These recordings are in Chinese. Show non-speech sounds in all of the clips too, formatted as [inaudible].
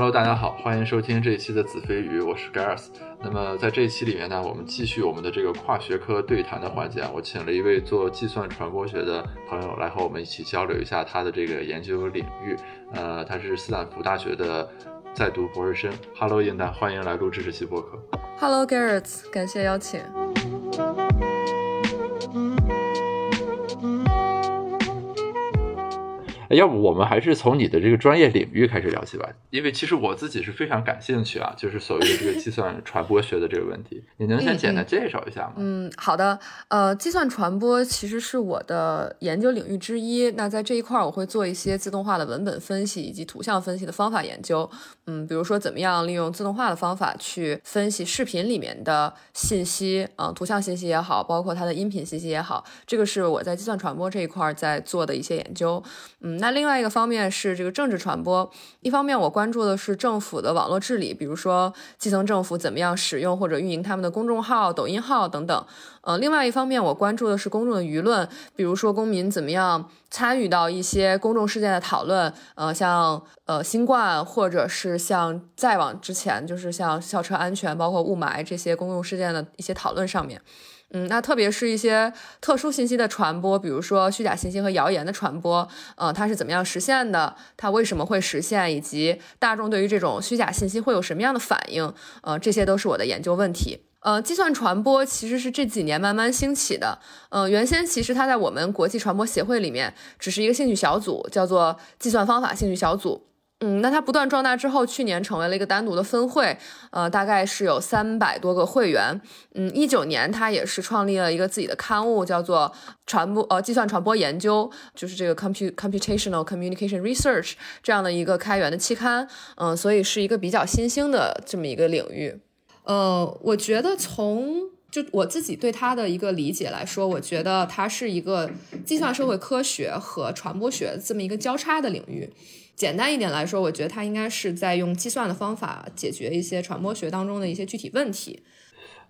嗯哈喽，大家好，欢迎收听这一期的子非鱼，我是 Gareth。那么在这一期里面呢，我们继续我们的这个跨学科对谈的环节啊，我请了一位做计算传播学的朋友来和我们一起交流一下他的这个研究领域。呃，他是斯坦福大学的在读博士生。哈喽，英丹，欢迎来录制这期播客。Hello Gareth，感谢邀请。要不我们还是从你的这个专业领域开始聊起吧，因为其实我自己是非常感兴趣啊，就是所谓的这个计算 [laughs] 传播学的这个问题，你能先简单介绍一下吗？嗯，好的，呃，计算传播其实是我的研究领域之一，那在这一块儿我会做一些自动化的文本分析以及图像分析的方法研究，嗯，比如说怎么样利用自动化的方法去分析视频里面的信息，啊，图像信息也好，包括它的音频信息也好，这个是我在计算传播这一块儿在做的一些研究，嗯。那另外一个方面是这个政治传播，一方面我关注的是政府的网络治理，比如说基层政府怎么样使用或者运营他们的公众号、抖音号等等。呃，另外一方面我关注的是公众的舆论，比如说公民怎么样参与到一些公众事件的讨论，呃，像呃新冠，或者是像再往之前，就是像校车安全、包括雾霾这些公共事件的一些讨论上面。嗯，那特别是一些特殊信息的传播，比如说虚假信息和谣言的传播，呃，它是怎么样实现的？它为什么会实现？以及大众对于这种虚假信息会有什么样的反应？呃，这些都是我的研究问题。呃，计算传播其实是这几年慢慢兴起的。呃，原先其实它在我们国际传播协会里面只是一个兴趣小组，叫做计算方法兴趣小组。嗯，那它不断壮大之后，去年成为了一个单独的分会，呃，大概是有三百多个会员。嗯，一九年它也是创立了一个自己的刊物，叫做传播呃计算传播研究，就是这个 comput computational communication research 这样的一个开源的期刊。嗯，所以是一个比较新兴的这么一个领域。呃，我觉得从就我自己对它的一个理解来说，我觉得它是一个计算社会科学和传播学这么一个交叉的领域。简单一点来说，我觉得它应该是在用计算的方法解决一些传播学当中的一些具体问题。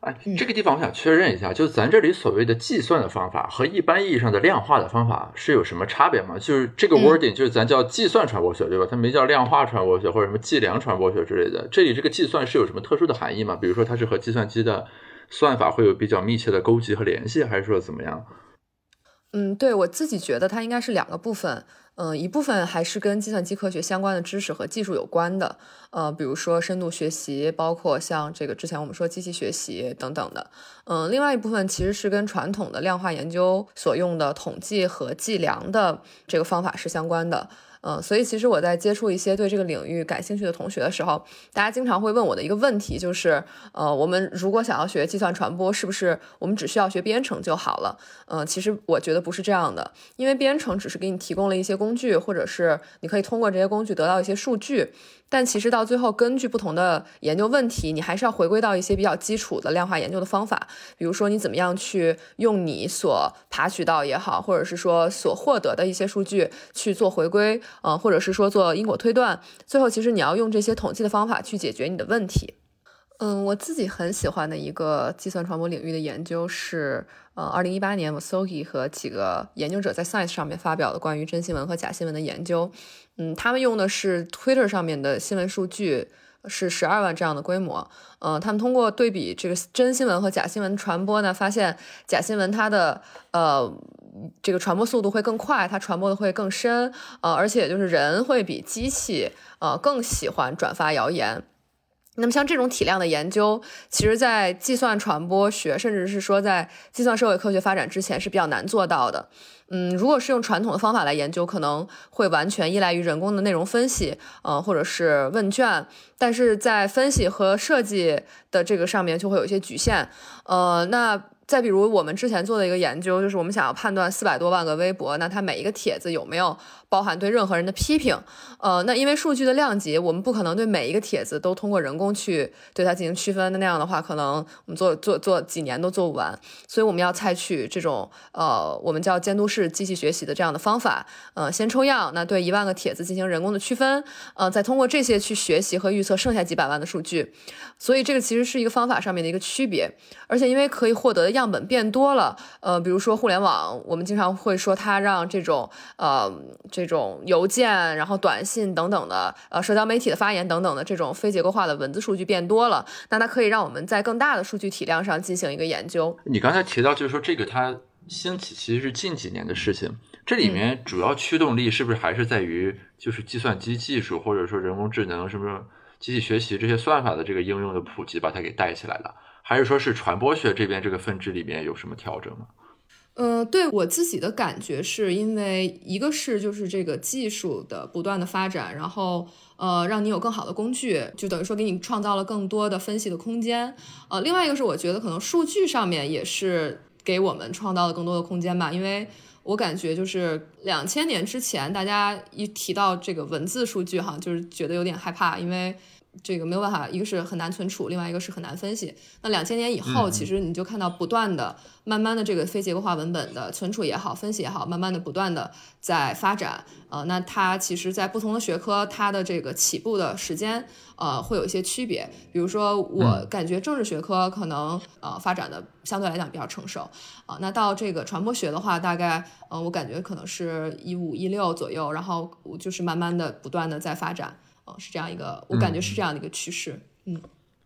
哎，这个地方我想确认一下，就是咱这里所谓的计算的方法和一般意义上的量化的方法是有什么差别吗？就是这个 wording，就是咱叫计算传播学，对吧？它没叫量化传播学或者什么计量传播学之类的。这里这个计算是有什么特殊的含义吗？比如说它是和计算机的算法会有比较密切的勾结和联系，还是说怎么样？嗯，对我自己觉得它应该是两个部分。嗯，一部分还是跟计算机科学相关的知识和技术有关的，呃，比如说深度学习，包括像这个之前我们说机器学习等等的。嗯，另外一部分其实是跟传统的量化研究所用的统计和计量的这个方法是相关的。嗯，所以其实我在接触一些对这个领域感兴趣的同学的时候，大家经常会问我的一个问题就是，呃，我们如果想要学计算传播，是不是我们只需要学编程就好了？嗯，其实我觉得不是这样的，因为编程只是给你提供了一些工具，或者是你可以通过这些工具得到一些数据。但其实到最后，根据不同的研究问题，你还是要回归到一些比较基础的量化研究的方法。比如说，你怎么样去用你所爬取到也好，或者是说所获得的一些数据去做回归，呃，或者是说做因果推断。最后，其实你要用这些统计的方法去解决你的问题。嗯，我自己很喜欢的一个计算传播领域的研究是，呃，二零一八年 Vosogi 和几个研究者在 Science 上面发表的关于真新闻和假新闻的研究。嗯，他们用的是 Twitter 上面的新闻数据，是十二万这样的规模。嗯，他们通过对比这个真新闻和假新闻传播呢，发现假新闻它的呃这个传播速度会更快，它传播的会更深，呃，而且就是人会比机器呃更喜欢转发谣言。那么像这种体量的研究，其实，在计算传播学，甚至是说在计算社会科学发展之前是比较难做到的。嗯，如果是用传统的方法来研究，可能会完全依赖于人工的内容分析，呃，或者是问卷，但是在分析和设计的这个上面就会有一些局限。呃，那再比如我们之前做的一个研究，就是我们想要判断四百多万个微博，那它每一个帖子有没有。包含对任何人的批评，呃，那因为数据的量级，我们不可能对每一个帖子都通过人工去对它进行区分的，那样的话，可能我们做做做几年都做不完，所以我们要采取这种呃，我们叫监督式机器学习的这样的方法，呃，先抽样，那对一万个帖子进行人工的区分，呃，再通过这些去学习和预测剩下几百万的数据，所以这个其实是一个方法上面的一个区别，而且因为可以获得的样本变多了，呃，比如说互联网，我们经常会说它让这种呃这。这种邮件、然后短信等等的，呃，社交媒体的发言等等的这种非结构化的文字数据变多了，那它可以让我们在更大的数据体量上进行一个研究。你刚才提到，就是说这个它兴起其实是近几年的事情，这里面主要驱动力是不是还是在于就是计算机技术或者说人工智能什么机器学习这些算法的这个应用的普及把它给带起来了，还是说是传播学这边这个分支里面有什么调整吗？呃，对我自己的感觉是因为一个是就是这个技术的不断的发展，然后呃让你有更好的工具，就等于说给你创造了更多的分析的空间。呃，另外一个是我觉得可能数据上面也是给我们创造了更多的空间吧，因为我感觉就是两千年之前大家一提到这个文字数据哈，就是觉得有点害怕，因为。这个没有办法，一个是很难存储，另外一个是很难分析。那两千年以后，其实你就看到不断的、慢慢的这个非结构化文本的存储也好、分析也好，慢慢的、不断的在发展。呃，那它其实，在不同的学科，它的这个起步的时间，呃，会有一些区别。比如说，我感觉政治学科可能呃发展的相对来讲比较成熟。啊，那到这个传播学的话，大概呃，我感觉可能是一五一六左右，然后就是慢慢的、不断的在发展。是这样一个，我感觉是这样的一个趋势。嗯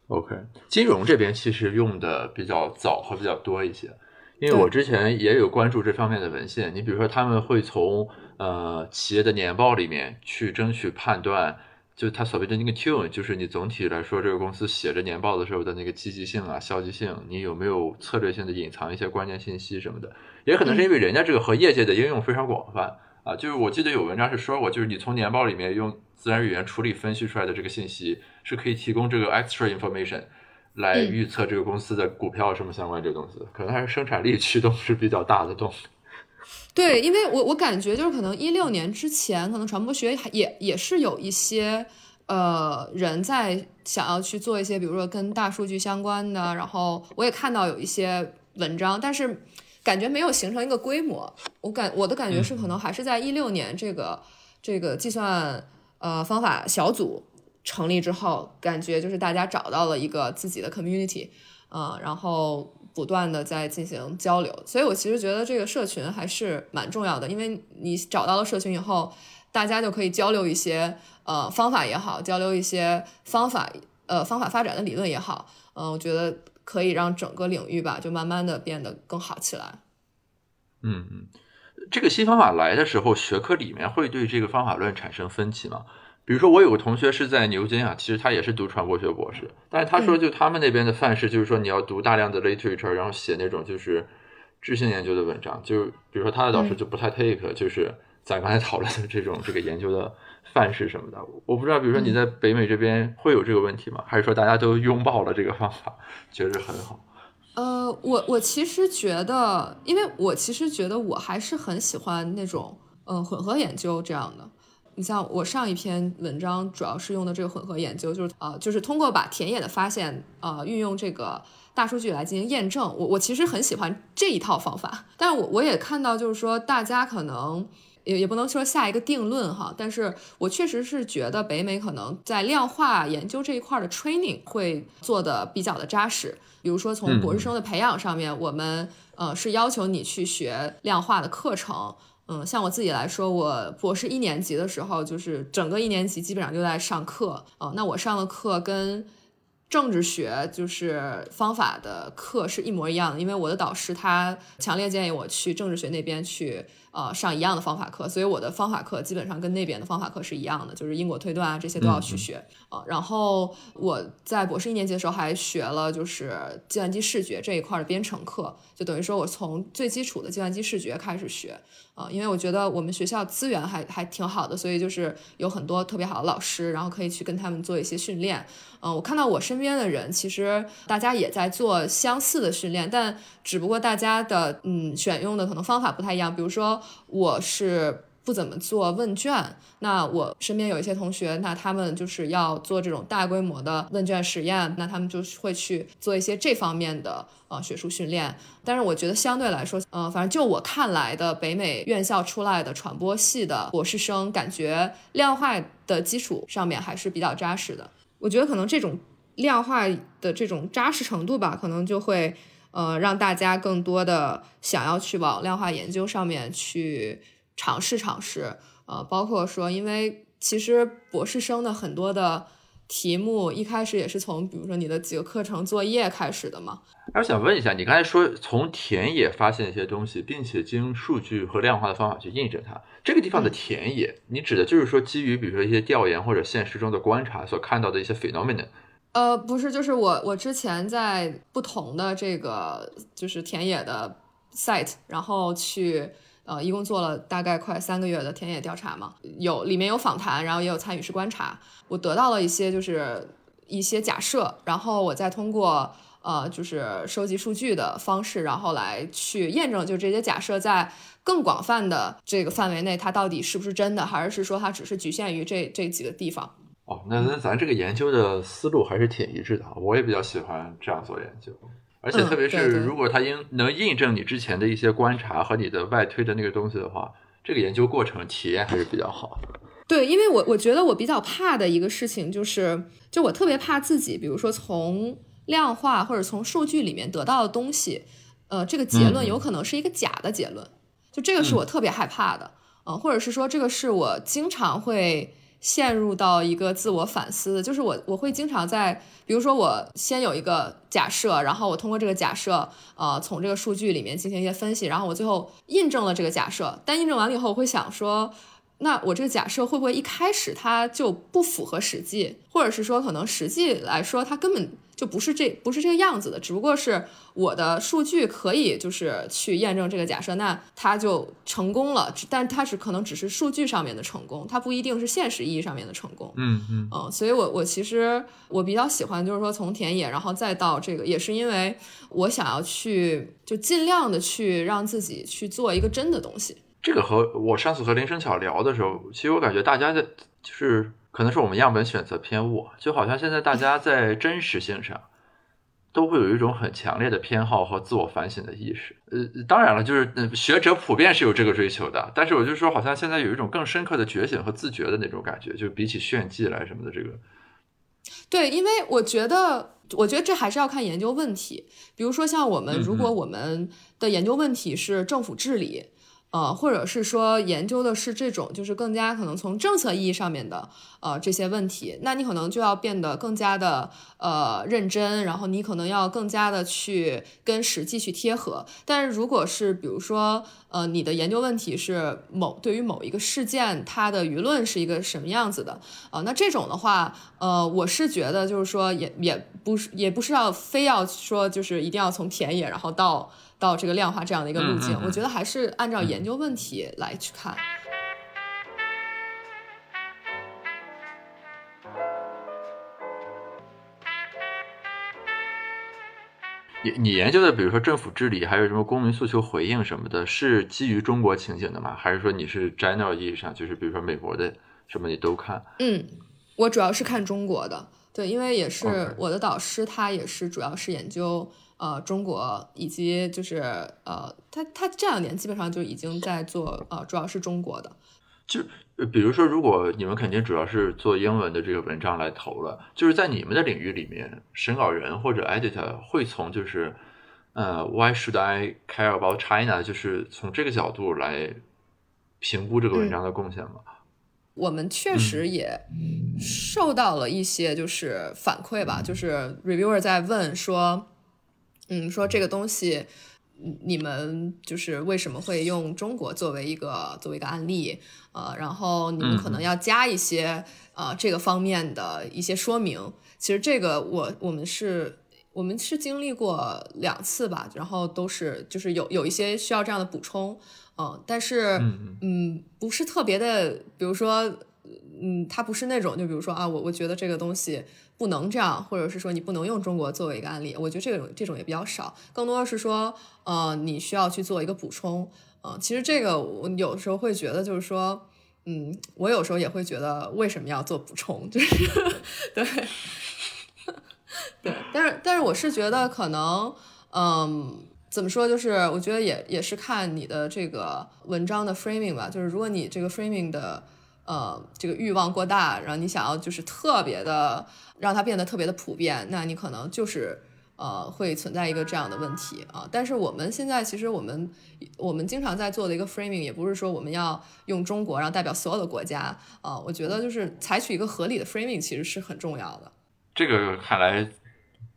，OK，金融这边其实用的比较早和比较多一些，因为我之前也有关注这方面的文献。你比如说，他们会从呃企业的年报里面去争取判断，就他所谓的那个 tune，就是你总体来说这个公司写着年报的时候的那个积极性啊、消极性，你有没有策略性的隐藏一些关键信息什么的。也可能是因为人家这个和业界的应用非常广泛啊，就是我记得有文章是说过，就是你从年报里面用。自然语言处理分析出来的这个信息是可以提供这个 extra information 来预测这个公司的股票什么相关这个东西，可能还是生产力驱动是比较大的动力。[laughs] 对，因为我我感觉就是可能一六年之前，可能传播学也也是有一些呃人在想要去做一些，比如说跟大数据相关的，然后我也看到有一些文章，但是感觉没有形成一个规模。我感我的感觉是可能还是在一六年这个这个计算。呃，方法小组成立之后，感觉就是大家找到了一个自己的 community，呃，然后不断的在进行交流，所以我其实觉得这个社群还是蛮重要的，因为你找到了社群以后，大家就可以交流一些呃方法也好，交流一些方法呃方法发展的理论也好，嗯，我觉得可以让整个领域吧，就慢慢的变得更好起来。嗯嗯。这个新方法来的时候，学科里面会对这个方法论产生分歧吗？比如说，我有个同学是在牛津啊，其实他也是读传播学博士，但是他说，就他们那边的范式就是说，你要读大量的 literature，然后写那种就是质性研究的文章。就比如说，他的导师就不太 take，就是咱刚才讨论的这种这个研究的范式什么的。我不知道，比如说你在北美这边会有这个问题吗？还是说大家都拥抱了这个方法，觉得很好？呃，我我其实觉得，因为我其实觉得我还是很喜欢那种，嗯，混合研究这样的。你像我上一篇文章，主要是用的这个混合研究，就是呃，就是通过把田野的发现，呃，运用这个大数据来进行验证。我我其实很喜欢这一套方法，但是我我也看到，就是说大家可能。也也不能说下一个定论哈，但是我确实是觉得北美可能在量化研究这一块的 training 会做的比较的扎实。比如说从博士生的培养上面，我们呃是要求你去学量化的课程。嗯，像我自己来说，我博士一年级的时候，就是整个一年级基本上就在上课。哦，那我上的课跟政治学就是方法的课是一模一样的，因为我的导师他强烈建议我去政治学那边去。呃，上一样的方法课，所以我的方法课基本上跟那边的方法课是一样的，就是因果推断啊这些都要去学啊。然后我在博士一年级的时候还学了就是计算机视觉这一块的编程课，就等于说我从最基础的计算机视觉开始学啊，因为我觉得我们学校资源还还挺好的，所以就是有很多特别好的老师，然后可以去跟他们做一些训练。嗯，我看到我身边的人，其实大家也在做相似的训练，但只不过大家的嗯选用的可能方法不太一样。比如说，我是不怎么做问卷，那我身边有一些同学，那他们就是要做这种大规模的问卷实验，那他们就会去做一些这方面的呃学术训练。但是我觉得相对来说，嗯，反正就我看来的北美院校出来的传播系的博士生，感觉量化的基础上面还是比较扎实的。我觉得可能这种量化的这种扎实程度吧，可能就会呃让大家更多的想要去往量化研究上面去尝试尝试。呃，包括说，因为其实博士生的很多的题目一开始也是从比如说你的几个课程作业开始的嘛。我想问一下，你刚才说从田野发现一些东西，并且经数据和量化的方法去印证它，这个地方的田野，你指的就是说基于比如说一些调研或者现实中的观察所看到的一些 phenomenon。呃，不是，就是我我之前在不同的这个就是田野的 site，然后去呃，一共做了大概快三个月的田野调查嘛，有里面有访谈，然后也有参与式观察，我得到了一些就是一些假设，然后我再通过呃就是收集数据的方式，然后来去验证，就这些假设在更广泛的这个范围内，它到底是不是真的，还是说它只是局限于这这几个地方。哦，那那咱这个研究的思路还是挺一致的我也比较喜欢这样做研究，而且特别是如果它应能印证你之前的一些观察和你的外推的那个东西的话，这个研究过程体验还是比较好。对，因为我我觉得我比较怕的一个事情就是，就我特别怕自己，比如说从量化或者从数据里面得到的东西，呃，这个结论有可能是一个假的结论，就这个是我特别害怕的，嗯，或者是说这个是我经常会。陷入到一个自我反思，就是我我会经常在，比如说我先有一个假设，然后我通过这个假设，呃，从这个数据里面进行一些分析，然后我最后印证了这个假设。但印证完了以后，我会想说，那我这个假设会不会一开始它就不符合实际，或者是说可能实际来说它根本。就不是这不是这个样子的，只不过是我的数据可以就是去验证这个假设，那它就成功了。但它是可能只是数据上面的成功，它不一定是现实意义上面的成功。嗯嗯嗯，所以我我其实我比较喜欢就是说从田野，然后再到这个，也是因为我想要去就尽量的去让自己去做一个真的东西。这个和我上次和林生巧聊的时候，其实我感觉大家的就是。可能是我们样本选择偏误，就好像现在大家在真实性上都会有一种很强烈的偏好和自我反省的意识。呃，当然了，就是学者普遍是有这个追求的，但是我就说，好像现在有一种更深刻的觉醒和自觉的那种感觉，就比起炫技来什么的，这个。对，因为我觉得，我觉得这还是要看研究问题。比如说，像我们，如果我们的研究问题是政府治理。呃，或者是说研究的是这种，就是更加可能从政策意义上面的呃这些问题，那你可能就要变得更加的呃认真，然后你可能要更加的去跟实际去贴合。但是如果是比如说呃你的研究问题是某对于某一个事件它的舆论是一个什么样子的啊，那这种的话，呃，我是觉得就是说也也不是也不是要非要说就是一定要从田野然后到。到这个量化这样的一个路径，我觉得还是按照研究问题来去看。你你研究的，比如说政府治理，还有什么公民诉求回应什么的，是基于中国情景的吗？还是说你是 general 意义上，就是比如说美国的什么你都看？嗯，我主要是看中国的，对，因为也是我的导师，他也是主要是研究。呃，中国以及就是呃，他他这两年基本上就已经在做呃，主要是中国的。就比如说，如果你们肯定主要是做英文的这个文章来投了，就是在你们的领域里面，审稿人或者 editor 会从就是呃，Why should I care about China？就是从这个角度来评估这个文章的贡献吗？我们确实也受到了一些就是反馈吧，就是 reviewer 在问说。嗯，说这个东西，你们就是为什么会用中国作为一个作为一个案例？呃，然后你们可能要加一些呃这个方面的一些说明。其实这个我我们是我们是经历过两次吧，然后都是就是有有一些需要这样的补充，嗯，但是嗯不是特别的，比如说嗯，它不是那种就比如说啊，我我觉得这个东西。不能这样，或者是说你不能用中国作为一个案例，我觉得这种这种也比较少，更多的是说，呃，你需要去做一个补充，呃，其实这个我有时候会觉得，就是说，嗯，我有时候也会觉得为什么要做补充，就是 [laughs] 对，对，但是但是我是觉得可能，嗯，怎么说，就是我觉得也也是看你的这个文章的 framing 吧，就是如果你这个 framing 的。呃，这个欲望过大，然后你想要就是特别的让它变得特别的普遍，那你可能就是呃，会存在一个这样的问题啊。但是我们现在其实我们我们经常在做的一个 framing，也不是说我们要用中国，然后代表所有的国家啊。我觉得就是采取一个合理的 framing，其实是很重要的。这个看来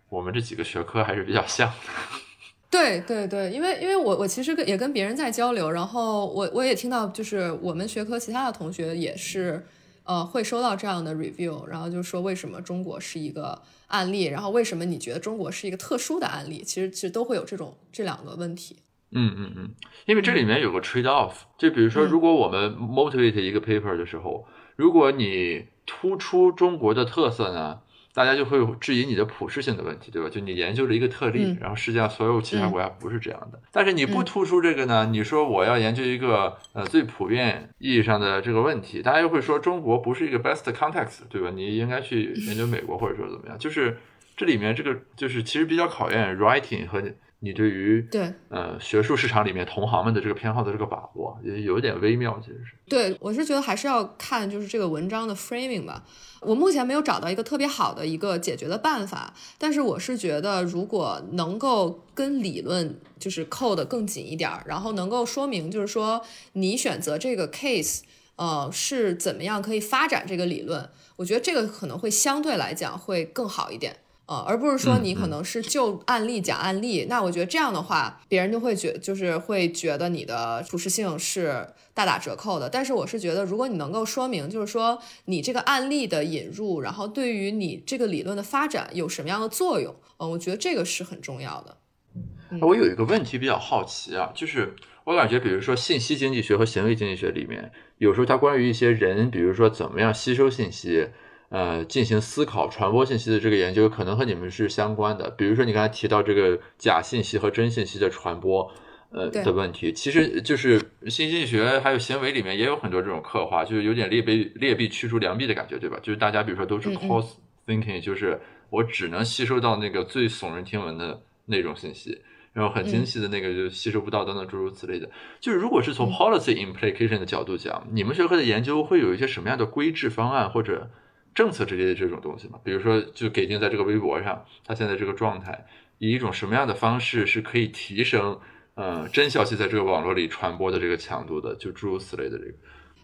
我们这几个学科还是比较像的。对对对，因为因为我我其实跟也跟别人在交流，然后我我也听到就是我们学科其他的同学也是。呃，会收到这样的 review，然后就说为什么中国是一个案例，然后为什么你觉得中国是一个特殊的案例？其实其实都会有这种这两个问题。嗯嗯嗯，因为这里面有个 trade off，就比如说，如果我们 motivate 一个 paper 的时候，如果你突出中国的特色呢？大家就会质疑你的普适性的问题，对吧？就你研究了一个特例，然后世界上所有其他国家不是这样的。但是你不突出这个呢？你说我要研究一个呃最普遍意义上的这个问题，大家又会说中国不是一个 best context，对吧？你应该去研究美国或者说怎么样？就是这里面这个就是其实比较考验 writing 和。你对于对呃学术市场里面同行们的这个偏好的这个把握也有点微妙，其实是。对，我是觉得还是要看就是这个文章的 framing 吧。我目前没有找到一个特别好的一个解决的办法，但是我是觉得如果能够跟理论就是扣得更紧一点，然后能够说明就是说你选择这个 case 呃是怎么样可以发展这个理论，我觉得这个可能会相对来讲会更好一点。呃，而不是说你可能是就案例讲案例，那我觉得这样的话，别人就会觉就是会觉得你的普适性是大打折扣的。但是我是觉得，如果你能够说明，就是说你这个案例的引入，然后对于你这个理论的发展有什么样的作用，嗯，我觉得这个是很重要的。我有一个问题比较好奇啊，就是我感觉，比如说信息经济学和行为经济学里面，有时候它关于一些人，比如说怎么样吸收信息。呃，进行思考、传播信息的这个研究，可能和你们是相关的。比如说，你刚才提到这个假信息和真信息的传播，呃的问题，其实就是信息经济学还有行为里面也有很多这种刻画，就是有点劣币劣币驱逐良币的感觉，对吧？就是大家比如说都是 cost thinking，就是我只能吸收到那个最耸人听闻的那种信息，然后很精细的那个就吸收不到，等等诸如此类的。就是如果是从 policy implication 的角度讲，你们学科的研究会有一些什么样的规制方案或者？政策之类的这种东西嘛，比如说就给定在这个微博上，它现在这个状态，以一种什么样的方式是可以提升呃真消息在这个网络里传播的这个强度的，就诸如此类的这个。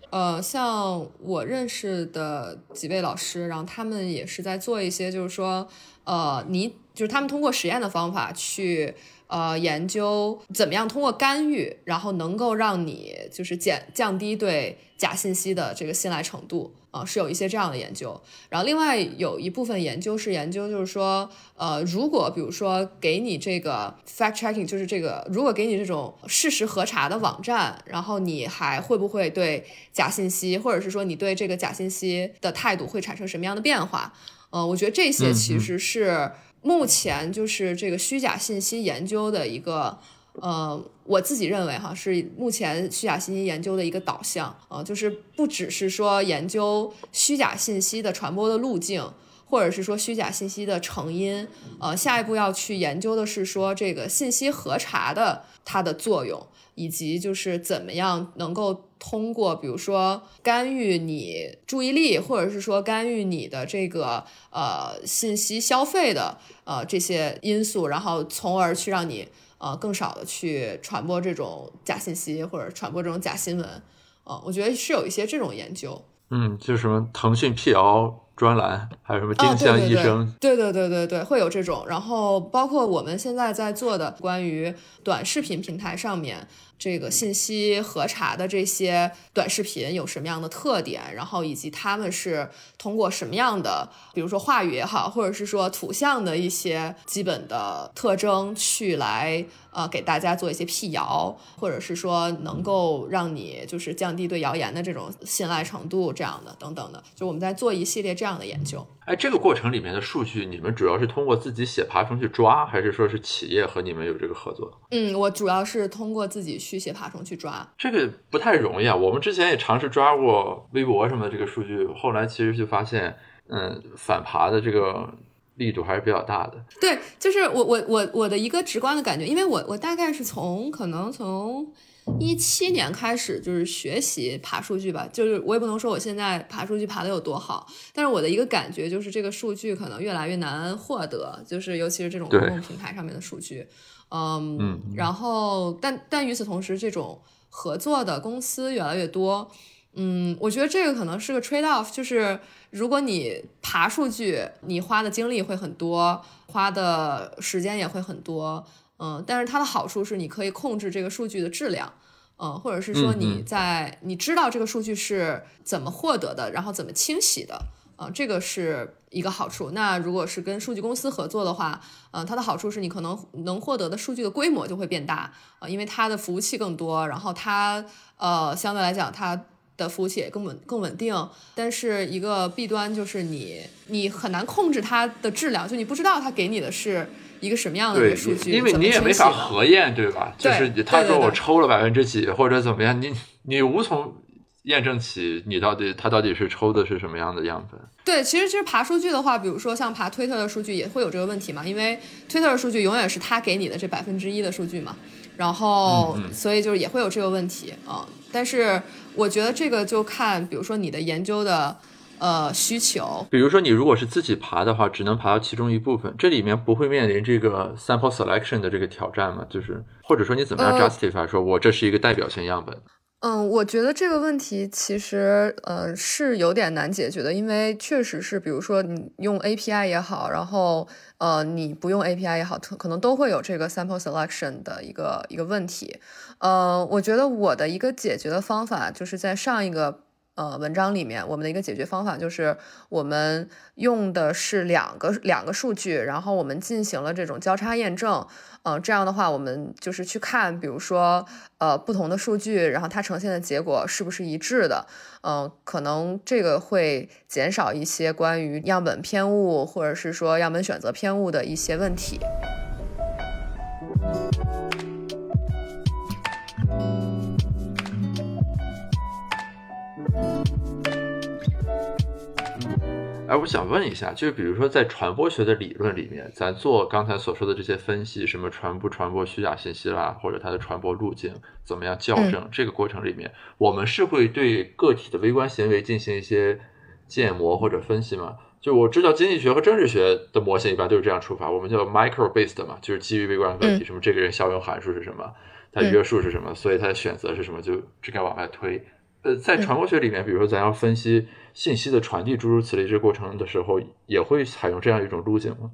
呃，像我认识的几位老师，然后他们也是在做一些，就是说，呃，你就是他们通过实验的方法去。呃，研究怎么样通过干预，然后能够让你就是减降低对假信息的这个信赖程度啊，是有一些这样的研究。然后另外有一部分研究是研究，就是说，呃，如果比如说给你这个 fact checking，就是这个如果给你这种事实核查的网站，然后你还会不会对假信息，或者是说你对这个假信息的态度会产生什么样的变化？呃，我觉得这些其实是。目前就是这个虚假信息研究的一个，呃，我自己认为哈是目前虚假信息研究的一个导向啊，就是不只是说研究虚假信息的传播的路径，或者是说虚假信息的成因，呃，下一步要去研究的是说这个信息核查的它的作用。以及就是怎么样能够通过，比如说干预你注意力，或者是说干预你的这个呃信息消费的呃这些因素，然后从而去让你呃更少的去传播这种假信息或者传播这种假新闻，呃，我觉得是有一些这种研究。嗯，就什么腾讯辟谣。专栏还有什么丁香医生？对对对对对，会有这种。然后包括我们现在在做的关于短视频平台上面这个信息核查的这些短视频有什么样的特点，然后以及他们是通过什么样的，比如说话语也好，或者是说图像的一些基本的特征去来呃给大家做一些辟谣，或者是说能够让你就是降低对谣言的这种信赖程度这样的等等的，就我们在做一系列。这样的研究，哎，这个过程里面的数据，你们主要是通过自己写爬虫去抓，还是说是企业和你们有这个合作？嗯，我主要是通过自己去写爬虫去抓，这个不太容易啊。我们之前也尝试抓过微博什么的这个数据，后来其实就发现，嗯，反爬的这个力度还是比较大的。对，就是我我我我的一个直观的感觉，因为我我大概是从可能从一七年开始就是学习爬数据吧，就是我也不能说我现在爬数据爬的有多好，但是我的一个感觉就是这个数据可能越来越难获得，就是尤其是这种公共平台上面的数据，嗯，然后但但与此同时，这种合作的公司越来越多，嗯，我觉得这个可能是个 trade off，就是如果你爬数据，你花的精力会很多，花的时间也会很多。嗯，但是它的好处是你可以控制这个数据的质量，嗯，或者是说你在你知道这个数据是怎么获得的，然后怎么清洗的，啊，这个是一个好处。那如果是跟数据公司合作的话，嗯，它的好处是你可能能获得的数据的规模就会变大，啊，因为它的服务器更多，然后它呃相对来讲它的服务器也更稳更稳定。但是一个弊端就是你你很难控制它的质量，就你不知道它给你的是。一个什么样的个数据？因为你也没法核验，对吧？就是他说我抽了百分之几或者怎么样，你你无从验证起你到底他到底是抽的是什么样的样本。对，其实其实爬数据的话，比如说像爬推特的数据也会有这个问题嘛，因为推特的数据永远是他给你的这百分之一的数据嘛，然后所以就是也会有这个问题啊。但是我觉得这个就看，比如说你的研究的。呃，需求，比如说你如果是自己爬的话，只能爬到其中一部分，这里面不会面临这个 sample selection 的这个挑战吗？就是或者说你怎么样 justify 说我这是一个代表性样本？嗯，我觉得这个问题其实呃是有点难解决的，因为确实是，比如说你用 API 也好，然后呃你不用 API 也好，可能都会有这个 sample selection 的一个一个问题。呃，我觉得我的一个解决的方法就是在上一个。呃，文章里面我们的一个解决方法就是，我们用的是两个两个数据，然后我们进行了这种交叉验证。嗯，这样的话，我们就是去看，比如说，呃，不同的数据，然后它呈现的结果是不是一致的？嗯，可能这个会减少一些关于样本偏误，或者是说样本选择偏误的一些问题。哎，我想问一下，就是比如说在传播学的理论里面，咱做刚才所说的这些分析，什么传不传播虚假信息啦，或者它的传播路径怎么样校正，这个过程里面，我们是会对个体的微观行为进行一些建模或者分析吗？就我知道经济学和政治学的模型一般都是这样出发，我们叫 micro based 嘛，就是基于微观个体，什么这个人效用函数是什么，他约束是什么，所以他的选择是什么，就这该往外推。呃，在传播学里面，比如说咱要分析信息的传递，诸如此类这过程的时候，也会采用这样一种路径吗？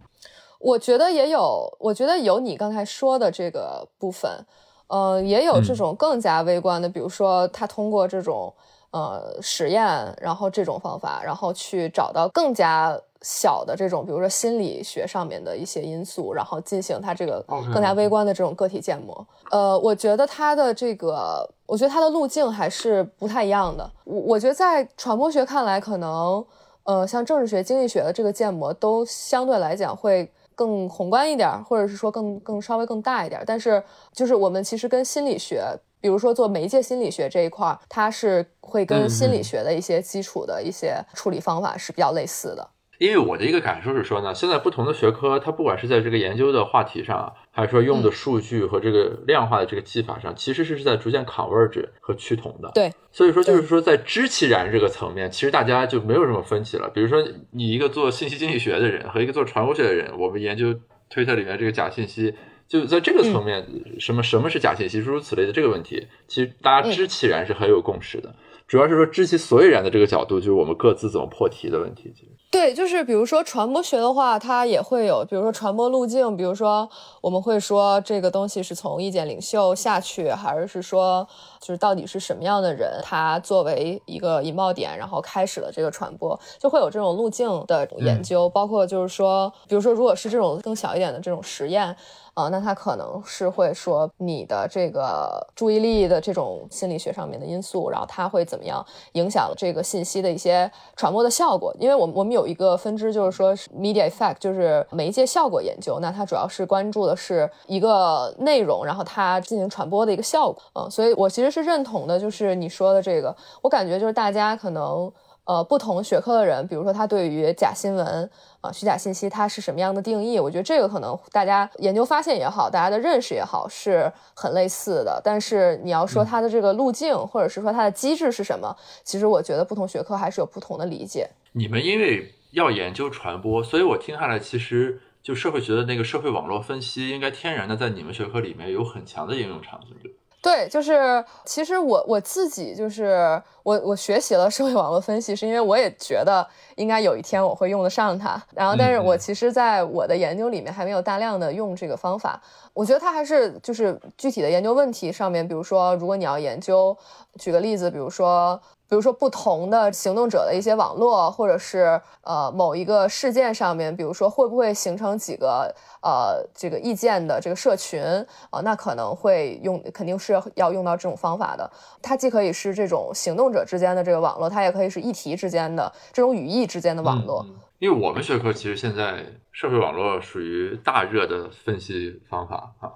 我觉得也有，我觉得有你刚才说的这个部分，呃，也有这种更加微观的，比如说他通过这种呃实验，然后这种方法，然后去找到更加。小的这种，比如说心理学上面的一些因素，然后进行它这个更加微观的这种个体建模。呃，我觉得它的这个，我觉得它的路径还是不太一样的。我我觉得在传播学看来，可能呃，像政治学、经济学的这个建模都相对来讲会更宏观一点，或者是说更更稍微更大一点。但是就是我们其实跟心理学，比如说做媒介心理学这一块，它是会跟心理学的一些基础的一些处理方法是比较类似的。因为我的一个感受是说呢，现在不同的学科，它不管是在这个研究的话题上，还是说用的数据和这个量化的这个技法上，其实是在逐渐 converge 和趋同的。对，所以说就是说，在知其然这个层面，其实大家就没有什么分歧了。比如说，你一个做信息经济学的人和一个做传播学的人，我们研究推特里面这个假信息，就在这个层面，什么什么是假信息，诸如此类的这个问题，其实大家知其然是很有共识的。主要是说知其所以然的这个角度，就是我们各自怎么破题的问题。对，就是比如说传播学的话，它也会有，比如说传播路径，比如说我们会说这个东西是从意见领袖下去，还是是说就是到底是什么样的人，他作为一个引爆点，然后开始了这个传播，就会有这种路径的研究，包括就是说，比如说如果是这种更小一点的这种实验。啊，那他可能是会说你的这个注意力的这种心理学上面的因素，然后它会怎么样影响这个信息的一些传播的效果？因为我们我们有一个分支，就是说 media effect，就是媒介效果研究。那它主要是关注的是一个内容，然后它进行传播的一个效果。嗯，所以我其实是认同的，就是你说的这个，我感觉就是大家可能。呃不同学科的人，比如说他对于假新闻啊、虚假信息，它是什么样的定义？我觉得这个可能大家研究发现也好，大家的认识也好，是很类似的。但是你要说它的这个路径，或者是说它的机制是什么，其实我觉得不同学科还是有不同的理解。你们因为要研究传播，所以我听下来，其实就社会学的那个社会网络分析，应该天然的在你们学科里面有很强的应用场景，对就是其实我我自己就是我我学习了社会网络分析，是因为我也觉得应该有一天我会用得上它。然后，但是我其实在我的研究里面还没有大量的用这个方法。我觉得它还是就是具体的研究问题上面，比如说如果你要研究，举个例子，比如说。比如说不同的行动者的一些网络，或者是呃某一个事件上面，比如说会不会形成几个呃这个意见的这个社群啊，那可能会用，肯定是要用到这种方法的。它既可以是这种行动者之间的这个网络，它也可以是议题之间的这种语义之间的网络。因为我们学科其实现在社会网络属于大热的分析方法啊，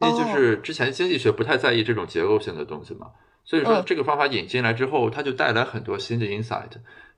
因为就是之前经济学不太在意这种结构性的东西嘛。所以说，这个方法引进来之后，它就带来很多新的 insight。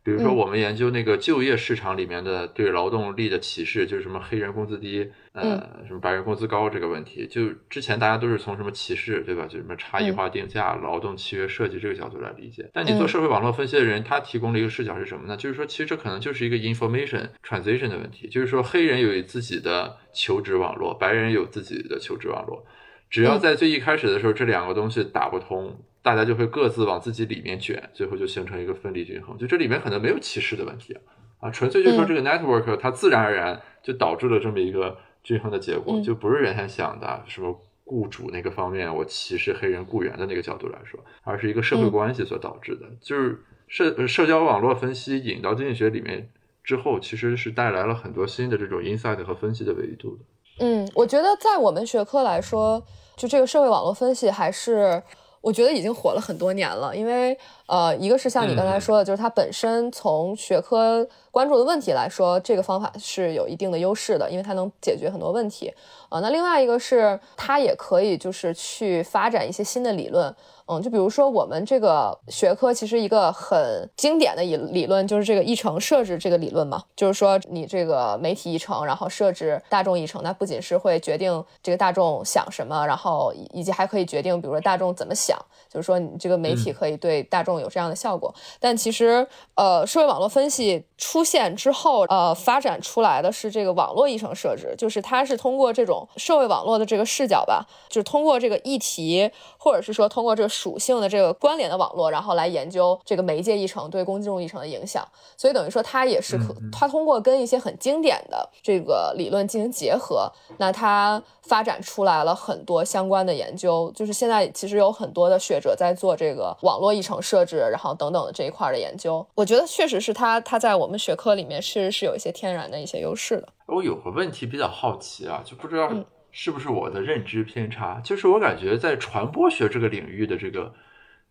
比如说，我们研究那个就业市场里面的对劳动力的歧视，就是什么黑人工资低，呃，什么白人工资高这个问题。就之前大家都是从什么歧视，对吧？就什么差异化定价、劳动契约设计这个角度来理解。但你做社会网络分析的人，他提供了一个视角是什么呢？就是说，其实这可能就是一个 information transition 的问题。就是说，黑人有自己的求职网络，白人有自己的求职网络。只要在最一开始的时候，这两个东西打不通。大家就会各自往自己里面卷，最后就形成一个分离均衡。就这里面可能没有歧视的问题啊，啊，纯粹就说这个 network 它自然而然就导致了这么一个均衡的结果，就不是原先想的什么雇主那个方面我歧视黑人雇员的那个角度来说，而是一个社会关系所导致的。就是社社交网络分析引到经济学里面之后，其实是带来了很多新的这种 insight 和分析的维度的。嗯，我觉得在我们学科来说，就这个社会网络分析还是。我觉得已经火了很多年了，因为呃，一个是像你刚才说的，就是它本身从学科关注的问题来说，这个方法是有一定的优势的，因为它能解决很多问题啊。那另外一个是它也可以就是去发展一些新的理论。嗯，就比如说我们这个学科，其实一个很经典的理理论就是这个议程设置这个理论嘛，就是说你这个媒体议程，然后设置大众议程，那不仅是会决定这个大众想什么，然后以及还可以决定，比如说大众怎么想，就是说你这个媒体可以对大众有这样的效果。但其实，呃，社会网络分析出现之后，呃，发展出来的是这个网络议程设置，就是它是通过这种社会网络的这个视角吧，就是通过这个议题，或者是说通过这个。属性的这个关联的网络，然后来研究这个媒介议程对公众议程的影响，所以等于说它也是可，它通过跟一些很经典的这个理论进行结合，那它发展出来了很多相关的研究，就是现在其实有很多的学者在做这个网络议程设置，然后等等的这一块的研究，我觉得确实是它它在我们学科里面确实是有一些天然的一些优势的。我有个问题比较好奇啊，就不知道。是不是我的认知偏差？就是我感觉在传播学这个领域的这个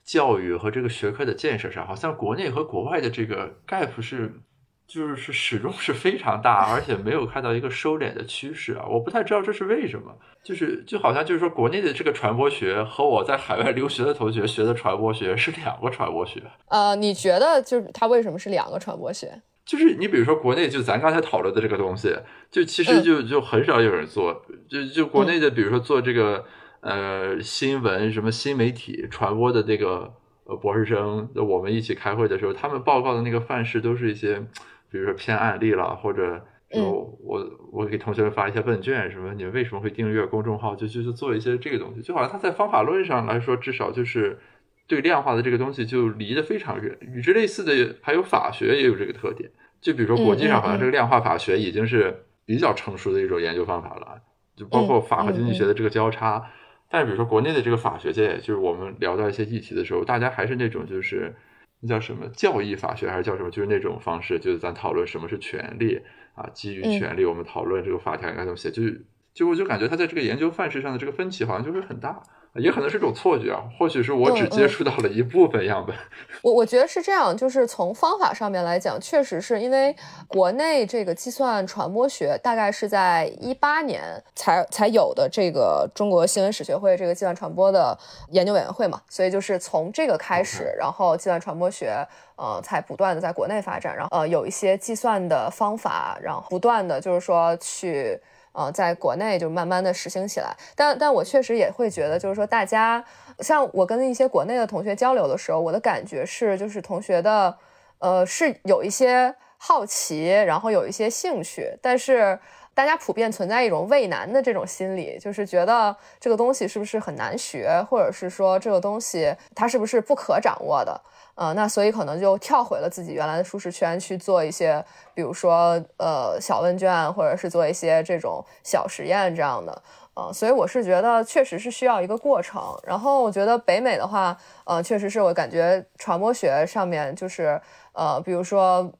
教育和这个学科的建设上，好像国内和国外的这个 gap 是，就是是始终是非常大，而且没有看到一个收敛的趋势啊！我不太知道这是为什么。就是就好像就是说，国内的这个传播学和我在海外留学的同学学的传播学是两个传播学。呃，你觉得就是它为什么是两个传播学？就是你比如说国内就咱刚才讨论的这个东西，就其实就就很少有人做，就就国内的比如说做这个呃新闻什么新媒体传播的这个呃博士生，我们一起开会的时候，他们报告的那个范式都是一些，比如说偏案例了，或者有我我给同学们发一些问卷，什么你们为什么会订阅公众号，就就就做一些这个东西，就好像他在方法论上来说，至少就是。对量化的这个东西就离得非常远，与之类似的还有法学也有这个特点。就比如说国际上好像这个量化法学已经是比较成熟的一种研究方法了，就包括法和经济学的这个交叉。但是比如说国内的这个法学界，就是我们聊到一些议题的时候，大家还是那种就是那叫什么教义法学还是叫什么，就是那种方式，就是咱讨论什么是权利啊，基于权利我们讨论这个法条应该怎么写，就是就我就感觉他在这个研究范式上的这个分歧好像就是很大。也可能是一种错觉啊，或许是我只接触到了一部分样本。[laughs] 我我觉得是这样，就是从方法上面来讲，确实是因为国内这个计算传播学大概是在一八年才才有的这个中国新闻史学会这个计算传播的研究委员会嘛，所以就是从这个开始，然后计算传播学呃才不断的在国内发展，然后呃有一些计算的方法，然后不断的就是说去。呃，在国内就慢慢的实行起来，但但我确实也会觉得，就是说大家像我跟一些国内的同学交流的时候，我的感觉是，就是同学的，呃，是有一些好奇，然后有一些兴趣，但是大家普遍存在一种畏难的这种心理，就是觉得这个东西是不是很难学，或者是说这个东西它是不是不可掌握的。呃，那所以可能就跳回了自己原来的舒适圈去做一些，比如说呃小问卷，或者是做一些这种小实验这样的。呃，所以我是觉得确实是需要一个过程。然后我觉得北美的话，呃，确实是我感觉传播学上面就是呃，比如说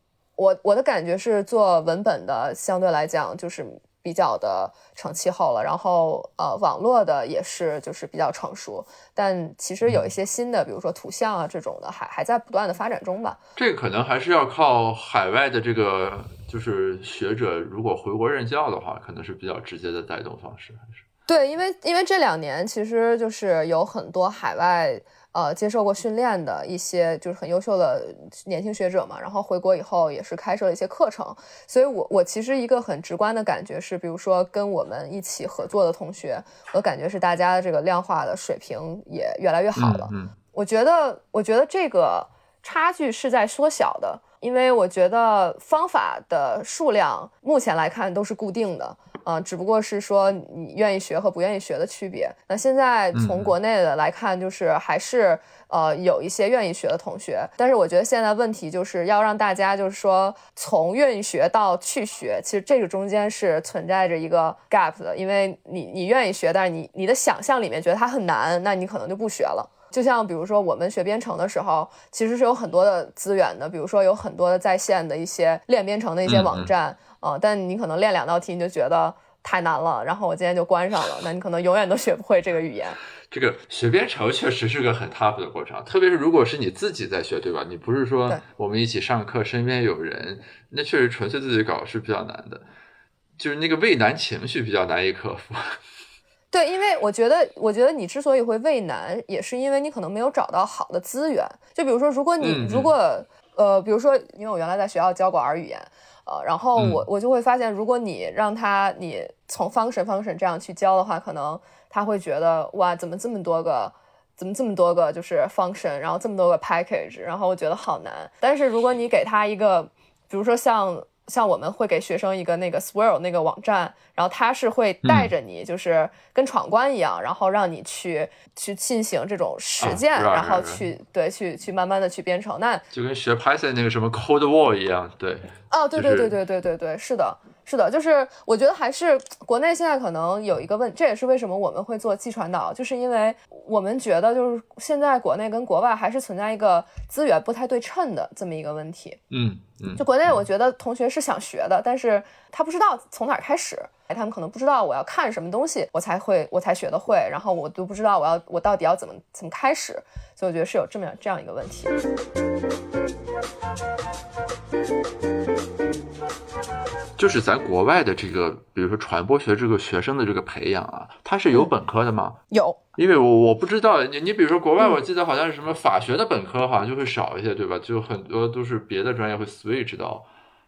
我我的感觉是做文本的相对来讲就是。比较的成气候了，然后呃，网络的也是就是比较成熟，但其实有一些新的，比如说图像啊这种的，还还在不断的发展中吧。这个可能还是要靠海外的这个就是学者，如果回国任教的话，可能是比较直接的带动方式，还是对，因为因为这两年其实就是有很多海外。呃，接受过训练的一些就是很优秀的年轻学者嘛，然后回国以后也是开设了一些课程，所以我我其实一个很直观的感觉是，比如说跟我们一起合作的同学，我感觉是大家的这个量化的水平也越来越好了。嗯，我觉得我觉得这个差距是在缩小的，因为我觉得方法的数量目前来看都是固定的。啊，只不过是说你愿意学和不愿意学的区别。那现在从国内的来看，就是还是呃有一些愿意学的同学，但是我觉得现在问题就是要让大家就是说从愿意学到去学，其实这个中间是存在着一个 gap 的，因为你你愿意学，但是你你的想象里面觉得它很难，那你可能就不学了。就像比如说我们学编程的时候，其实是有很多的资源的，比如说有很多的在线的一些练编程的一些网站。啊，但你可能练两道题你就觉得太难了，然后我今天就关上了。那你可能永远都学不会这个语言。[laughs] 这个学编程确实是个很 tough 的过程，特别是如果是你自己在学，对吧？你不是说我们一起上课，身边有人，那确实纯粹自己搞是比较难的，就是那个畏难情绪比较难以克服。[laughs] 对，因为我觉得，我觉得你之所以会畏难，也是因为你可能没有找到好的资源。就比如说，如果你如果呃，比如说，因为我原来在学校教过儿语言。呃，然后我我就会发现，如果你让他你从 function function 这样去教的话，可能他会觉得哇，怎么这么多个，怎么这么多个就是 function，然后这么多个 package，然后我觉得好难。但是如果你给他一个，比如说像。像我们会给学生一个那个 Swirl 那个网站，然后他是会带着你，就是跟闯关一样，然后让你去去进行这种实践，然后去对去去慢慢的去编程。那就跟学 Python 那个什么 Code Wall 一样，对。哦，对对对对对对对，是的。是的，就是我觉得还是国内现在可能有一个问，这也是为什么我们会做寄传导，就是因为我们觉得就是现在国内跟国外还是存在一个资源不太对称的这么一个问题。嗯嗯，就国内我觉得同学是想学的，但是他不知道从哪开始，他们可能不知道我要看什么东西我才会我才学得会，然后我都不知道我要我到底要怎么怎么开始，所以我觉得是有这么样这样一个问题。就是咱国外的这个，比如说传播学这个学生的这个培养啊，它是有本科的吗？有，因为我我不知道你你比如说国外，我记得好像是什么法学的本科好像就会少一些，对吧？就很多都是别的专业会 switch 到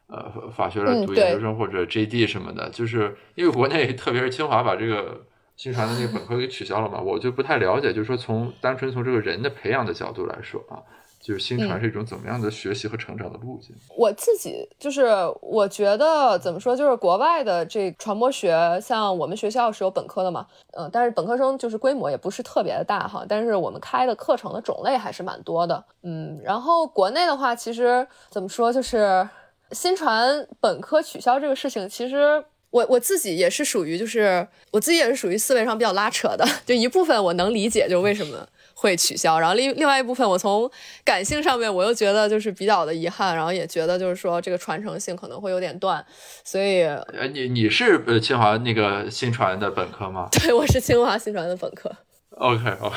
呃法学来读研究生或者 JD 什么的。就是因为国内特别是清华把这个新传的那个本科给取消了嘛，我就不太了解。就是说从单纯从这个人的培养的角度来说啊。就是新传是一种怎么样的学习和成长的路径？我自己就是我觉得怎么说，就是国外的这传播学，像我们学校是有本科的嘛，嗯，但是本科生就是规模也不是特别的大哈，但是我们开的课程的种类还是蛮多的，嗯，然后国内的话，其实怎么说，就是新传本科取消这个事情，其实我我自己也是属于，就是我自己也是属于思维上比较拉扯的，就一部分我能理解，就为什么。会取消，然后另另外一部分，我从感性上面我又觉得就是比较的遗憾，然后也觉得就是说这个传承性可能会有点断，所以呃，你你是呃清华那个新传的本科吗？[laughs] 对，我是清华新传的本科。OK OK，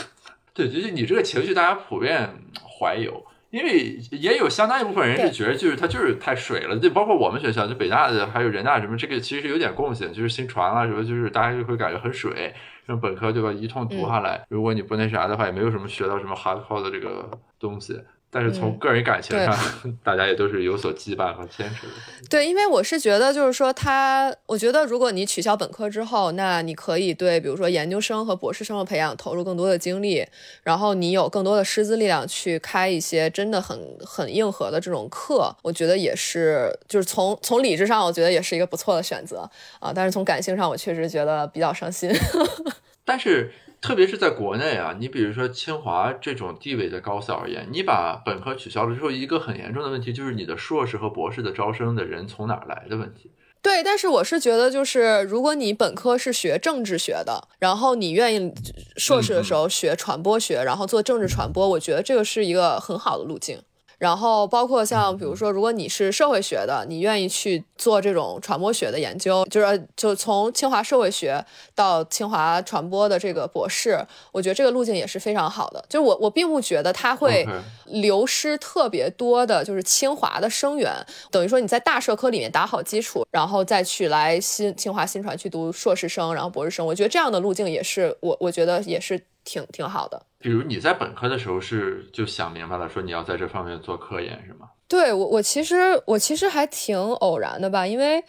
[laughs] 对，就是你这个情绪，大家普遍怀有。因为也有相当一部分人是觉得，就是他就是太水了，就包括我们学校，就北大的还有人大什么，这个其实有点共性，就是新传啊什么，就是大家就会感觉很水。像本科对吧，一通读下来，如果你不那啥的话，也没有什么学到什么 hardcore 的这个东西。但是从个人感情上，大家也都是有所羁绊和坚持的。对，因为我是觉得，就是说他，我觉得如果你取消本科之后，那你可以对，比如说研究生和博士生的培养投入更多的精力，然后你有更多的师资力量去开一些真的很很硬核的这种课，我觉得也是，就是从从理智上，我觉得也是一个不错的选择啊。但是从感性上，我确实觉得比较伤心。[laughs] 但是。特别是在国内啊，你比如说清华这种地位的高校而言，你把本科取消了之后，一个很严重的问题就是你的硕士和博士的招生的人从哪儿来的问题。对，但是我是觉得，就是如果你本科是学政治学的，然后你愿意硕士的时候学传播学，然后做政治传播，我觉得这个是一个很好的路径。然后包括像比如说，如果你是社会学的，你愿意去做这种传播学的研究，就是就从清华社会学到清华传播的这个博士，我觉得这个路径也是非常好的。就是我我并不觉得它会流失特别多的，就是清华的生源，等于说你在大社科里面打好基础，然后再去来新清华新传去读硕士生，然后博士生，我觉得这样的路径也是我我觉得也是挺挺好的。比如你在本科的时候是就想明白了，说你要在这方面做科研是吗？对我，我其实我其实还挺偶然的吧，因为，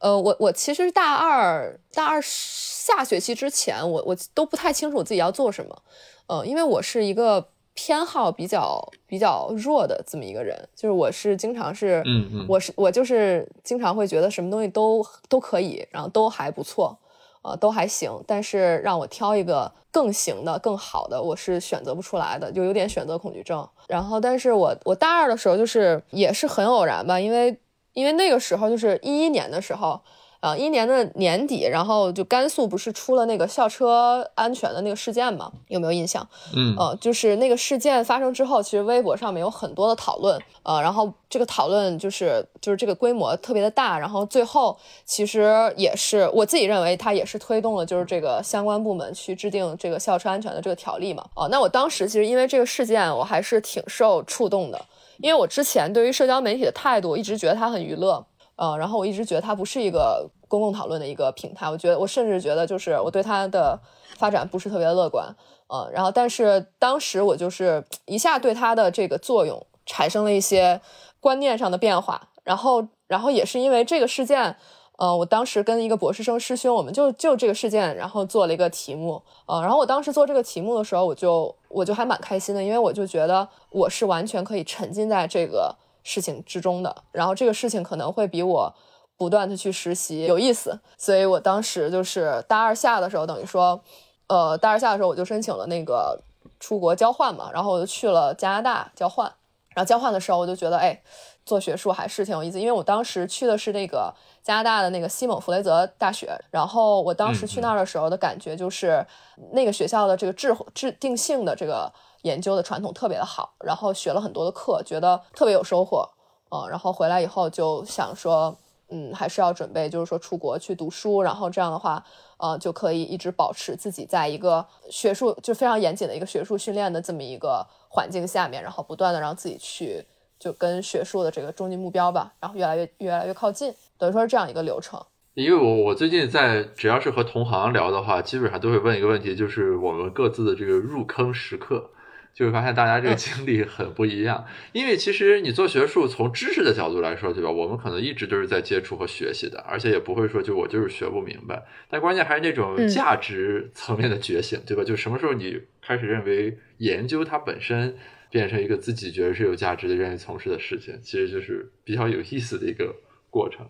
呃，我我其实大二大二下学期之前，我我都不太清楚自己要做什么，呃，因为我是一个偏好比较比较弱的这么一个人，就是我是经常是，嗯嗯，我是我就是经常会觉得什么东西都都可以，然后都还不错。呃，都还行，但是让我挑一个更行的、更好的，我是选择不出来的，就有点选择恐惧症。然后，但是我我大二的时候就是也是很偶然吧，因为因为那个时候就是一一年的时候。啊，一年的年底，然后就甘肃不是出了那个校车安全的那个事件吗？有没有印象？嗯，呃，就是那个事件发生之后，其实微博上面有很多的讨论，呃，然后这个讨论就是就是这个规模特别的大，然后最后其实也是我自己认为它也是推动了就是这个相关部门去制定这个校车安全的这个条例嘛。哦，那我当时其实因为这个事件，我还是挺受触动的，因为我之前对于社交媒体的态度一直觉得它很娱乐。呃，然后我一直觉得它不是一个公共讨论的一个平台，我觉得我甚至觉得就是我对它的发展不是特别乐观，呃，然后但是当时我就是一下对它的这个作用产生了一些观念上的变化，然后然后也是因为这个事件，呃，我当时跟一个博士生师兄，我们就就这个事件，然后做了一个题目，呃，然后我当时做这个题目的时候，我就我就还蛮开心的，因为我就觉得我是完全可以沉浸在这个。事情之中的，然后这个事情可能会比我不断的去实习有意思，所以我当时就是大二下的时候，等于说，呃，大二下的时候我就申请了那个出国交换嘛，然后我就去了加拿大交换，然后交换的时候我就觉得，哎，做学术还是挺有意思，因为我当时去的是那个加拿大的那个西蒙弗雷泽大学，然后我当时去那儿的时候的感觉就是那个学校的这个制制定性的这个。研究的传统特别的好，然后学了很多的课，觉得特别有收获，嗯，然后回来以后就想说，嗯，还是要准备，就是说出国去读书，然后这样的话，呃，就可以一直保持自己在一个学术就非常严谨的一个学术训练的这么一个环境下面，然后不断的让自己去就跟学术的这个终极目标吧，然后越来越越来越靠近，等于说是这样一个流程。因为我我最近在只要是和同行聊的话，基本上都会问一个问题，就是我们各自的这个入坑时刻。就会发现大家这个经历很不一样，因为其实你做学术，从知识的角度来说，对吧？我们可能一直都是在接触和学习的，而且也不会说就我就是学不明白。但关键还是那种价值层面的觉醒，对吧？就什么时候你开始认为研究它本身变成一个自己觉得是有价值的、愿意从事的事情，其实就是比较有意思的一个过程。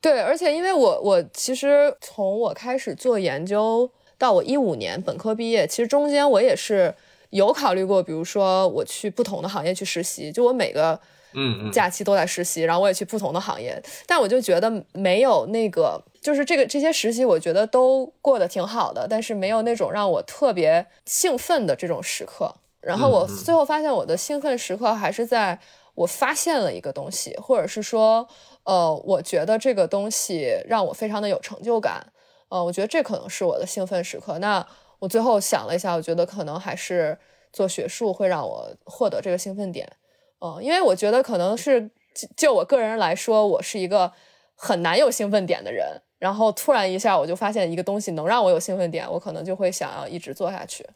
对，而且因为我我其实从我开始做研究到我一五年本科毕业，其实中间我也是。有考虑过，比如说我去不同的行业去实习，就我每个嗯假期都在实习，然后我也去不同的行业，但我就觉得没有那个，就是这个这些实习，我觉得都过得挺好的，但是没有那种让我特别兴奋的这种时刻。然后我最后发现，我的兴奋时刻还是在我发现了一个东西，或者是说，呃，我觉得这个东西让我非常的有成就感，呃，我觉得这可能是我的兴奋时刻。那。我最后想了一下，我觉得可能还是做学术会让我获得这个兴奋点。嗯，因为我觉得可能是就我个人来说，我是一个很难有兴奋点的人。然后突然一下，我就发现一个东西能让我有兴奋点，我可能就会想要一直做下去。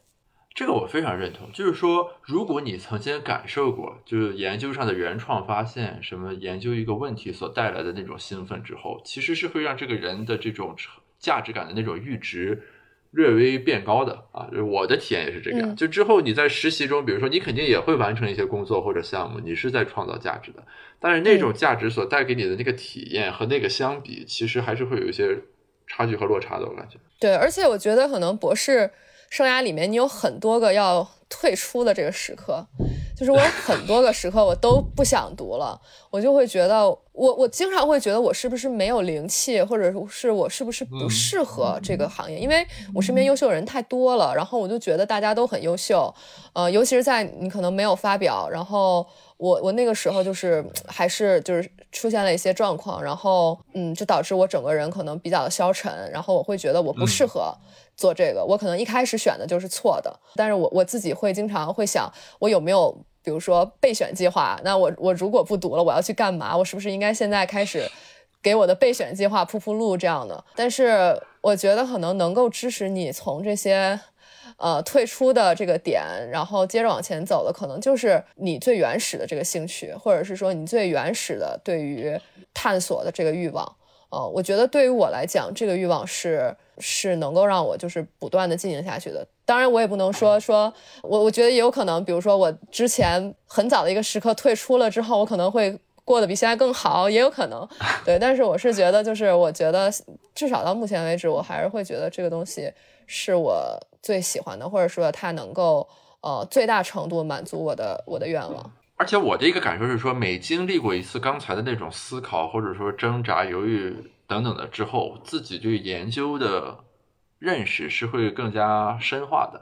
这个我非常认同，就是说，如果你曾经感受过，就是研究上的原创发现，什么研究一个问题所带来的那种兴奋之后，其实是会让这个人的这种价值感的那种阈值略微变高的啊。我的体验也是这个样。就之后你在实习中，比如说你肯定也会完成一些工作或者项目，你是在创造价值的，但是那种价值所带给你的那个体验和那个相比，其实还是会有一些差距和落差的。我感觉。对，而且我觉得可能博士。生涯里面，你有很多个要退出的这个时刻，就是我有很多个时刻我都不想读了，我就会觉得，我我经常会觉得我是不是没有灵气，或者是我是不是不适合这个行业，因为我身边优秀人太多了，然后我就觉得大家都很优秀，呃，尤其是在你可能没有发表，然后我我那个时候就是还是就是出现了一些状况，然后嗯，就导致我整个人可能比较的消沉，然后我会觉得我不适合。做这个，我可能一开始选的就是错的，但是我我自己会经常会想，我有没有比如说备选计划？那我我如果不读了，我要去干嘛？我是不是应该现在开始给我的备选计划铺铺路这样的？但是我觉得可能能够支持你从这些呃退出的这个点，然后接着往前走的，可能就是你最原始的这个兴趣，或者是说你最原始的对于探索的这个欲望。呃，我觉得对于我来讲，这个欲望是。是能够让我就是不断的进行下去的。当然，我也不能说说我，我觉得也有可能，比如说我之前很早的一个时刻退出了之后，我可能会过得比现在更好，也有可能。[laughs] 对，但是我是觉得，就是我觉得至少到目前为止，我还是会觉得这个东西是我最喜欢的，或者说它能够呃最大程度满足我的我的愿望。而且我的一个感受是说，每经历过一次刚才的那种思考，或者说挣扎、犹豫。等等的之后，自己对研究的认识是会更加深化的。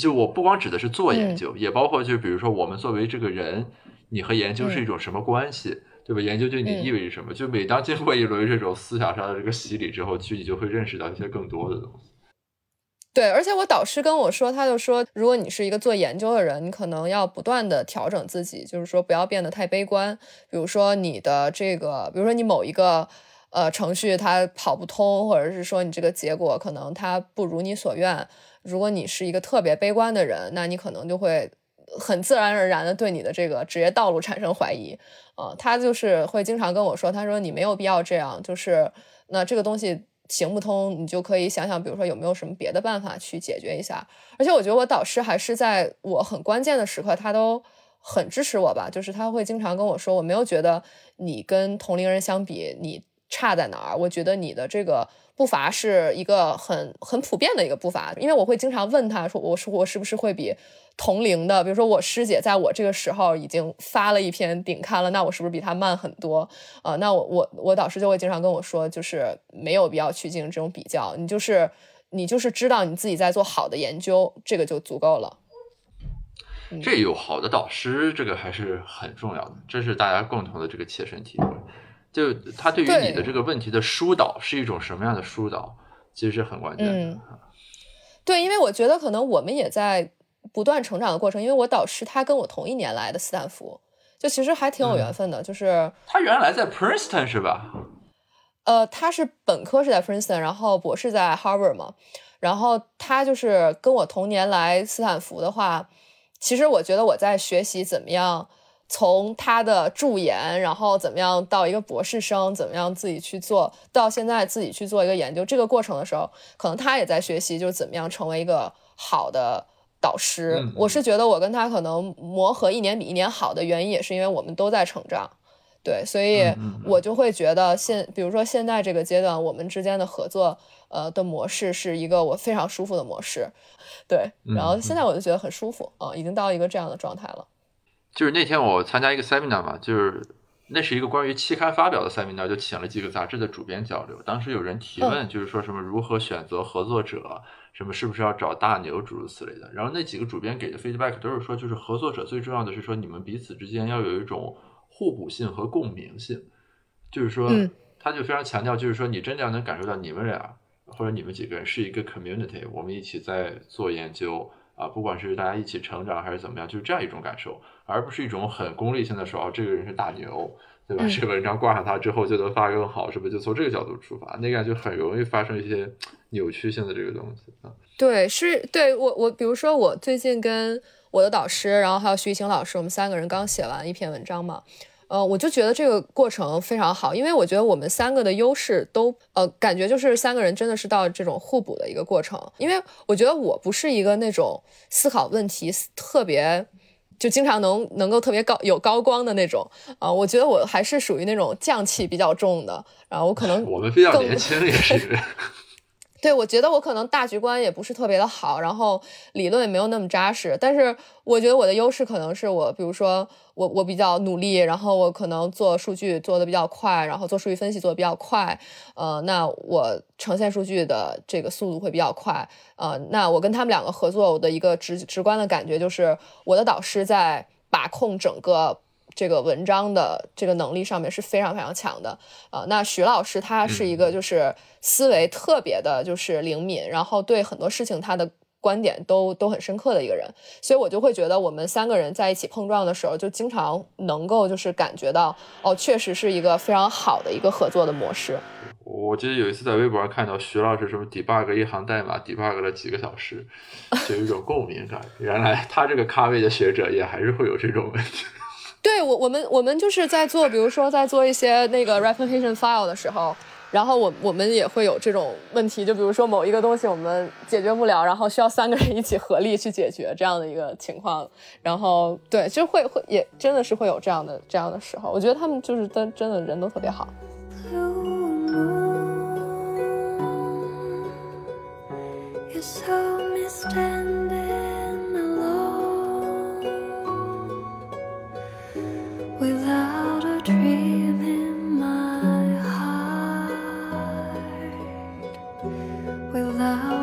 就我不光指的是做研究，也包括就比如说我们作为这个人，你和研究是一种什么关系，对吧？研究对你意味着什么？就每当经过一轮这种思想上的这个洗礼之后，其实你就会认识到一些更多的东西。对，而且我导师跟我说，他就说，如果你是一个做研究的人，你可能要不断的调整自己，就是说不要变得太悲观。比如说你的这个，比如说你某一个。呃，程序它跑不通，或者是说你这个结果可能它不如你所愿。如果你是一个特别悲观的人，那你可能就会很自然而然的对你的这个职业道路产生怀疑。呃，他就是会经常跟我说，他说你没有必要这样，就是那这个东西行不通，你就可以想想，比如说有没有什么别的办法去解决一下。而且我觉得我导师还是在我很关键的时刻，他都很支持我吧，就是他会经常跟我说，我没有觉得你跟同龄人相比，你。差在哪儿？我觉得你的这个步伐是一个很很普遍的一个步伐，因为我会经常问他说，我说我是不是会比同龄的，比如说我师姐在我这个时候已经发了一篇顶刊了，那我是不是比她慢很多？啊，那我我我导师就会经常跟我说，就是没有必要去进行这种比较，你就是你就是知道你自己在做好的研究，这个就足够了。这有好的导师，这个还是很重要的，这是大家共同的这个切身体会。就他对于你的这个问题的疏导是一种什么样的疏导，其实是很关键的。对，因为我觉得可能我们也在不断成长的过程。因为我导师他跟我同一年来的斯坦福，就其实还挺有缘分的。就是他原来在 Princeton 是吧？呃，他是本科是在 Princeton，然后博士在 Harvard 嘛。然后他就是跟我同年来斯坦福的话，其实我觉得我在学习怎么样。从他的助研，然后怎么样到一个博士生，怎么样自己去做到现在自己去做一个研究，这个过程的时候，可能他也在学习，就是怎么样成为一个好的导师。我是觉得我跟他可能磨合一年比一年好的原因，也是因为我们都在成长。对，所以我就会觉得现，比如说现在这个阶段，我们之间的合作，呃，的模式是一个我非常舒服的模式。对，然后现在我就觉得很舒服啊，已经到一个这样的状态了。就是那天我参加一个 seminar 嘛，就是那是一个关于期刊发表的 seminar，就请了几个杂志的主编交流。当时有人提问，就是说什么如何选择合作者，什么是不是要找大牛，诸如此类的。然后那几个主编给的 feedback 都是说，就是合作者最重要的是说你们彼此之间要有一种互补性和共鸣性，就是说他就非常强调，就是说你真的要能感受到你们俩或者你们几个人是一个 community，我们一起在做研究啊，不管是大家一起成长还是怎么样，就是这样一种感受，而不是一种很功利性的说哦，这个人是大牛，对吧？这个文章挂上他之后就能发更好，是不是？就从这个角度出发，那样就很容易发生一些扭曲性的这个东西啊。对，是对我我比如说我最近跟我的导师，然后还有徐艺晴老师，我们三个人刚写完一篇文章嘛。呃，我就觉得这个过程非常好，因为我觉得我们三个的优势都，呃，感觉就是三个人真的是到这种互补的一个过程。因为我觉得我不是一个那种思考问题特别，就经常能能够特别高有高光的那种啊，我觉得我还是属于那种匠气比较重的。然后我可能 [laughs] 我们比较年轻也是。[laughs] 对，我觉得我可能大局观也不是特别的好，然后理论也没有那么扎实。但是我觉得我的优势可能是我，比如说我我比较努力，然后我可能做数据做的比较快，然后做数据分析做的比较快。呃，那我呈现数据的这个速度会比较快。呃，那我跟他们两个合作，我的一个直直观的感觉就是，我的导师在把控整个。这个文章的这个能力上面是非常非常强的，呃，那徐老师他是一个就是思维特别的，就是灵敏，然后对很多事情他的观点都都很深刻的一个人，所以我就会觉得我们三个人在一起碰撞的时候，就经常能够就是感觉到，哦，确实是一个非常好的一个合作的模式。我记得有一次在微博上看到徐老师什么 debug 一行代码 debug 了几个小时，就有一种共鸣感，原来他这个咖位的学者也还是会有这种问题。对我，我们我们就是在做，比如说在做一些那个 replication file 的时候，然后我我们也会有这种问题，就比如说某一个东西我们解决不了，然后需要三个人一起合力去解决这样的一个情况，然后对，就会会也真的是会有这样的这样的时候，我觉得他们就是真真的人都特别好。Without a dream in my heart, without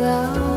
到